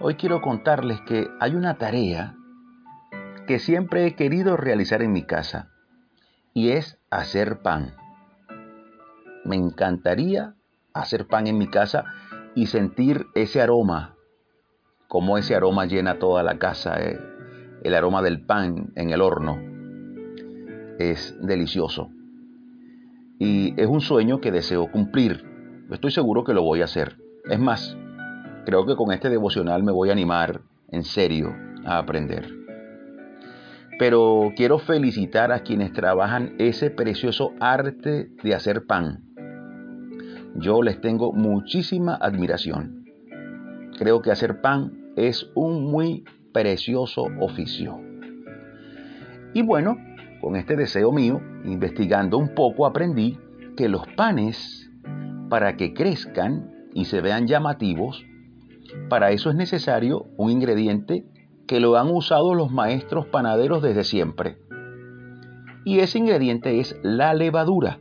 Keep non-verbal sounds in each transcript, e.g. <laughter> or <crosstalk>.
Hoy quiero contarles que hay una tarea que siempre he querido realizar en mi casa y es hacer pan. Me encantaría hacer pan en mi casa y sentir ese aroma, como ese aroma llena toda la casa, eh, el aroma del pan en el horno. Es delicioso. Y es un sueño que deseo cumplir. Estoy seguro que lo voy a hacer. Es más, creo que con este devocional me voy a animar en serio a aprender. Pero quiero felicitar a quienes trabajan ese precioso arte de hacer pan. Yo les tengo muchísima admiración. Creo que hacer pan es un muy precioso oficio. Y bueno, con este deseo mío, investigando un poco, aprendí que los panes, para que crezcan y se vean llamativos, para eso es necesario un ingrediente que lo han usado los maestros panaderos desde siempre. Y ese ingrediente es la levadura.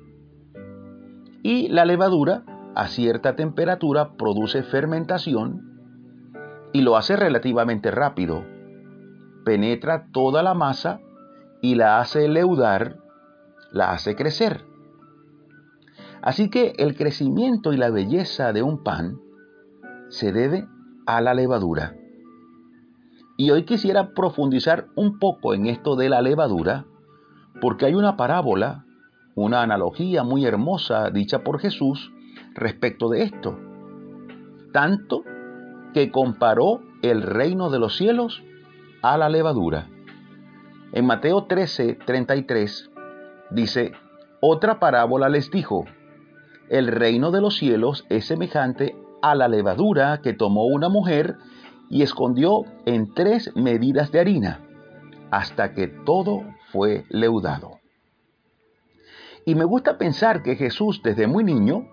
Y la levadura a cierta temperatura produce fermentación y lo hace relativamente rápido. Penetra toda la masa y la hace leudar, la hace crecer. Así que el crecimiento y la belleza de un pan se debe a la levadura. Y hoy quisiera profundizar un poco en esto de la levadura, porque hay una parábola, una analogía muy hermosa dicha por Jesús respecto de esto. Tanto que comparó el reino de los cielos a la levadura. En Mateo 13, 33 dice, otra parábola les dijo, el reino de los cielos es semejante a la levadura que tomó una mujer y escondió en tres medidas de harina, hasta que todo fue leudado. Y me gusta pensar que Jesús desde muy niño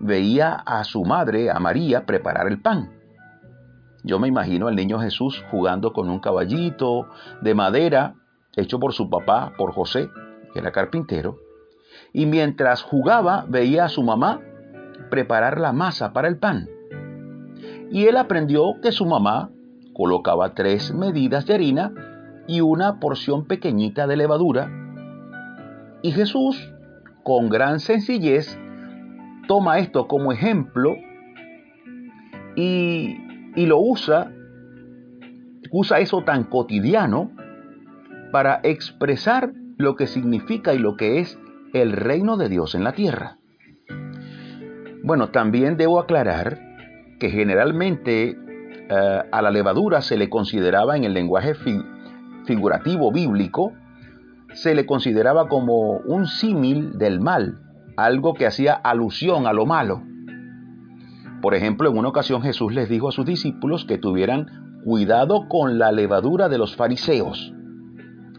veía a su madre, a María, preparar el pan. Yo me imagino al niño Jesús jugando con un caballito de madera hecho por su papá, por José, que era carpintero, y mientras jugaba veía a su mamá preparar la masa para el pan. Y él aprendió que su mamá colocaba tres medidas de harina y una porción pequeñita de levadura. Y Jesús, con gran sencillez, toma esto como ejemplo y, y lo usa, usa eso tan cotidiano para expresar lo que significa y lo que es el reino de Dios en la tierra. Bueno, también debo aclarar que generalmente eh, a la levadura se le consideraba en el lenguaje figurativo bíblico, se le consideraba como un símil del mal, algo que hacía alusión a lo malo. Por ejemplo, en una ocasión Jesús les dijo a sus discípulos que tuvieran cuidado con la levadura de los fariseos.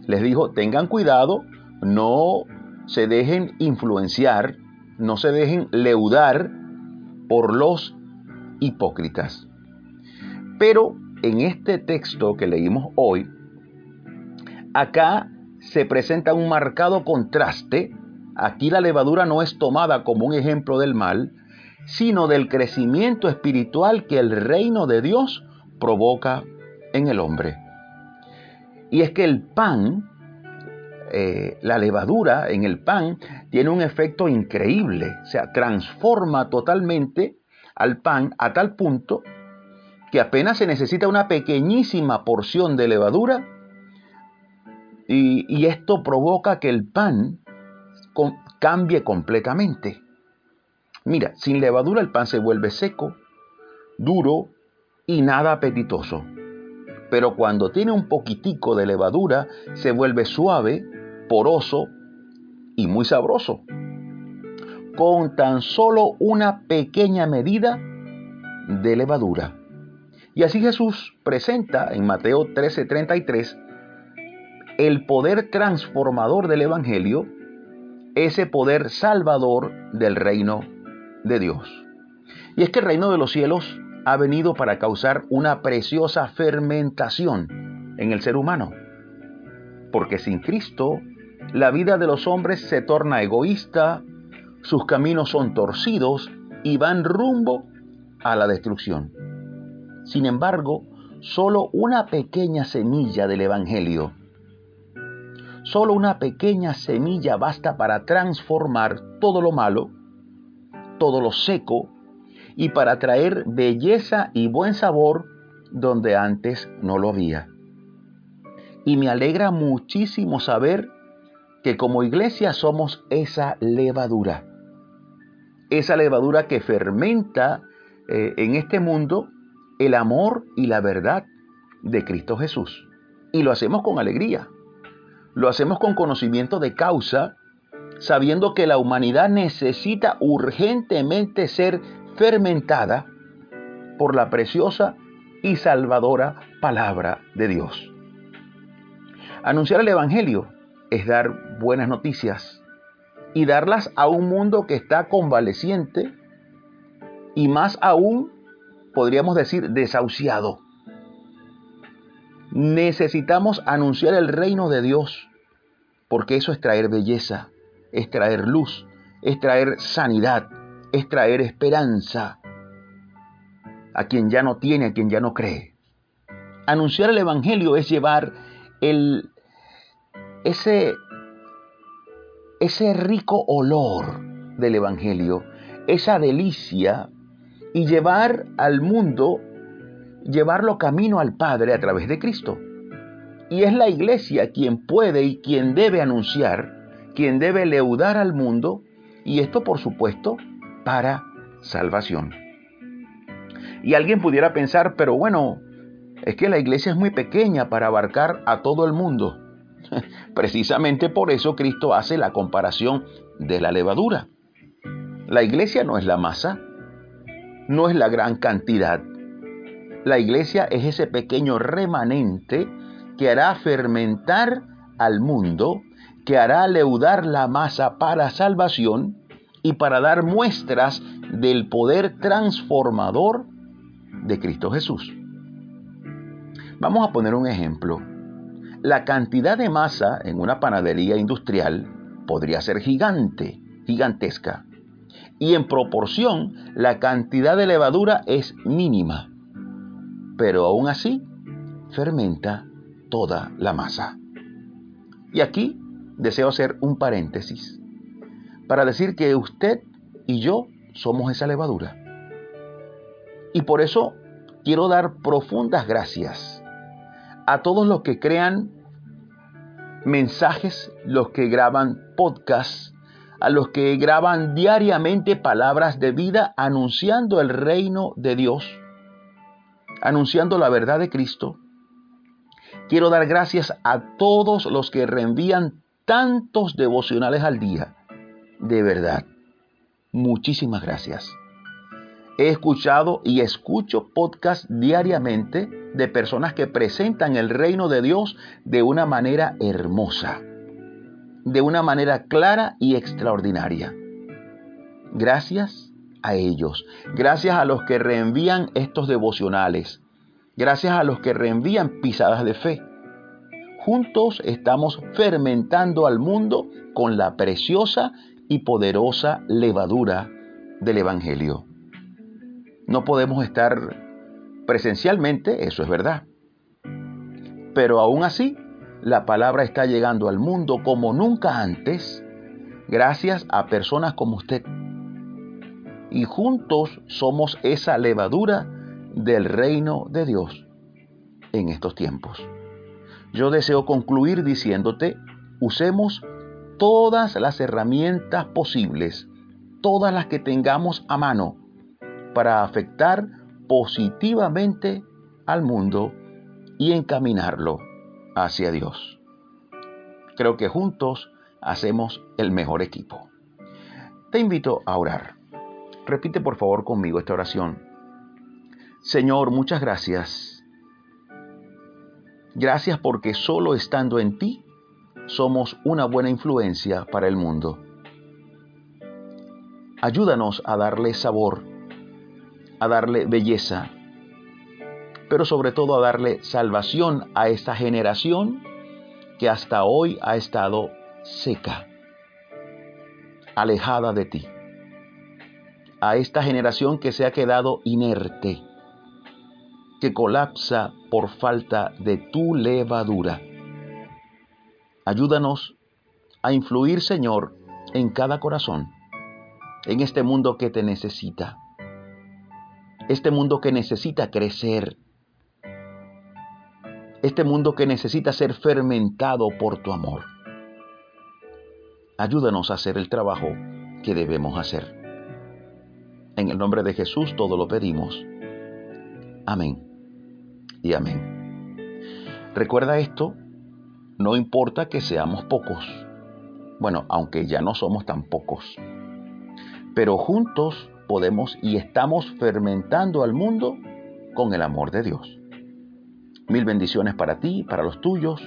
Les dijo, tengan cuidado, no se dejen influenciar, no se dejen leudar por los hipócritas. Pero en este texto que leímos hoy, acá se presenta un marcado contraste. Aquí la levadura no es tomada como un ejemplo del mal, sino del crecimiento espiritual que el reino de Dios provoca en el hombre. Y es que el pan, eh, la levadura en el pan, tiene un efecto increíble, o sea, transforma totalmente al pan a tal punto que apenas se necesita una pequeñísima porción de levadura y, y esto provoca que el pan cambie completamente. Mira, sin levadura el pan se vuelve seco, duro y nada apetitoso. Pero cuando tiene un poquitico de levadura se vuelve suave, poroso y muy sabroso con tan solo una pequeña medida de levadura. Y así Jesús presenta en Mateo 13:33 el poder transformador del Evangelio, ese poder salvador del reino de Dios. Y es que el reino de los cielos ha venido para causar una preciosa fermentación en el ser humano. Porque sin Cristo, la vida de los hombres se torna egoísta, sus caminos son torcidos y van rumbo a la destrucción. Sin embargo, solo una pequeña semilla del Evangelio, solo una pequeña semilla basta para transformar todo lo malo, todo lo seco, y para traer belleza y buen sabor donde antes no lo había. Y me alegra muchísimo saber que como iglesia somos esa levadura. Esa levadura que fermenta eh, en este mundo el amor y la verdad de Cristo Jesús. Y lo hacemos con alegría. Lo hacemos con conocimiento de causa, sabiendo que la humanidad necesita urgentemente ser fermentada por la preciosa y salvadora palabra de Dios. Anunciar el Evangelio es dar buenas noticias y darlas a un mundo que está convaleciente y más aún, podríamos decir, desahuciado. Necesitamos anunciar el reino de Dios, porque eso es traer belleza, es traer luz, es traer sanidad, es traer esperanza a quien ya no tiene, a quien ya no cree. Anunciar el Evangelio es llevar el, ese, ese rico olor del Evangelio, esa delicia, y llevar al mundo, llevarlo camino al Padre a través de Cristo. Y es la iglesia quien puede y quien debe anunciar, quien debe leudar al mundo, y esto por supuesto para salvación. Y alguien pudiera pensar, pero bueno, es que la iglesia es muy pequeña para abarcar a todo el mundo. <laughs> Precisamente por eso Cristo hace la comparación de la levadura. La iglesia no es la masa, no es la gran cantidad. La iglesia es ese pequeño remanente que hará fermentar al mundo, que hará leudar la masa para salvación y para dar muestras del poder transformador de Cristo Jesús. Vamos a poner un ejemplo la cantidad de masa en una panadería industrial podría ser gigante, gigantesca. Y en proporción, la cantidad de levadura es mínima. Pero aún así, fermenta toda la masa. Y aquí deseo hacer un paréntesis para decir que usted y yo somos esa levadura. Y por eso quiero dar profundas gracias a todos los que crean mensajes, los que graban podcasts, a los que graban diariamente palabras de vida anunciando el reino de Dios, anunciando la verdad de Cristo. Quiero dar gracias a todos los que reenvían tantos devocionales al día. De verdad, muchísimas gracias. He escuchado y escucho podcasts diariamente de personas que presentan el reino de Dios de una manera hermosa, de una manera clara y extraordinaria. Gracias a ellos, gracias a los que reenvían estos devocionales, gracias a los que reenvían pisadas de fe. Juntos estamos fermentando al mundo con la preciosa y poderosa levadura del Evangelio. No podemos estar presencialmente, eso es verdad. Pero aún así, la palabra está llegando al mundo como nunca antes, gracias a personas como usted. Y juntos somos esa levadura del reino de Dios en estos tiempos. Yo deseo concluir diciéndote, usemos todas las herramientas posibles, todas las que tengamos a mano, para afectar positivamente al mundo y encaminarlo hacia Dios. Creo que juntos hacemos el mejor equipo. Te invito a orar. Repite por favor conmigo esta oración. Señor, muchas gracias. Gracias porque solo estando en ti somos una buena influencia para el mundo. Ayúdanos a darle sabor a darle belleza, pero sobre todo a darle salvación a esta generación que hasta hoy ha estado seca, alejada de ti, a esta generación que se ha quedado inerte. que colapsa por falta de tu levadura. Ayúdanos a influir, Señor, en cada corazón, en este mundo que te necesita, este mundo que necesita crecer, este mundo que necesita ser fermentado por tu amor. Ayúdanos a hacer el trabajo que debemos hacer. En el nombre de Jesús todo lo pedimos. Amén y amén. Recuerda esto, no importa que seamos pocos. Bueno, aunque ya no somos tan pocos. Pero juntos podemos y estamos fermentando al mundo con el amor de Dios. Mil bendiciones para ti, para los tuyos.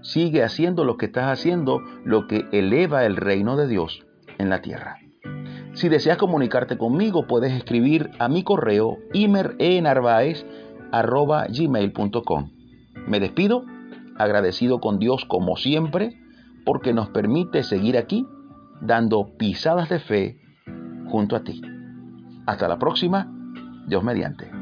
Sigue haciendo lo que estás haciendo, lo que eleva el reino de Dios en la tierra. Si deseas comunicarte conmigo, puedes escribir a mi correo imerenarvaez.gmail.com. Me despido, agradecido con Dios como siempre, porque nos permite seguir aquí dando pisadas de fe junto a ti. Hasta la próxima, Dios mediante.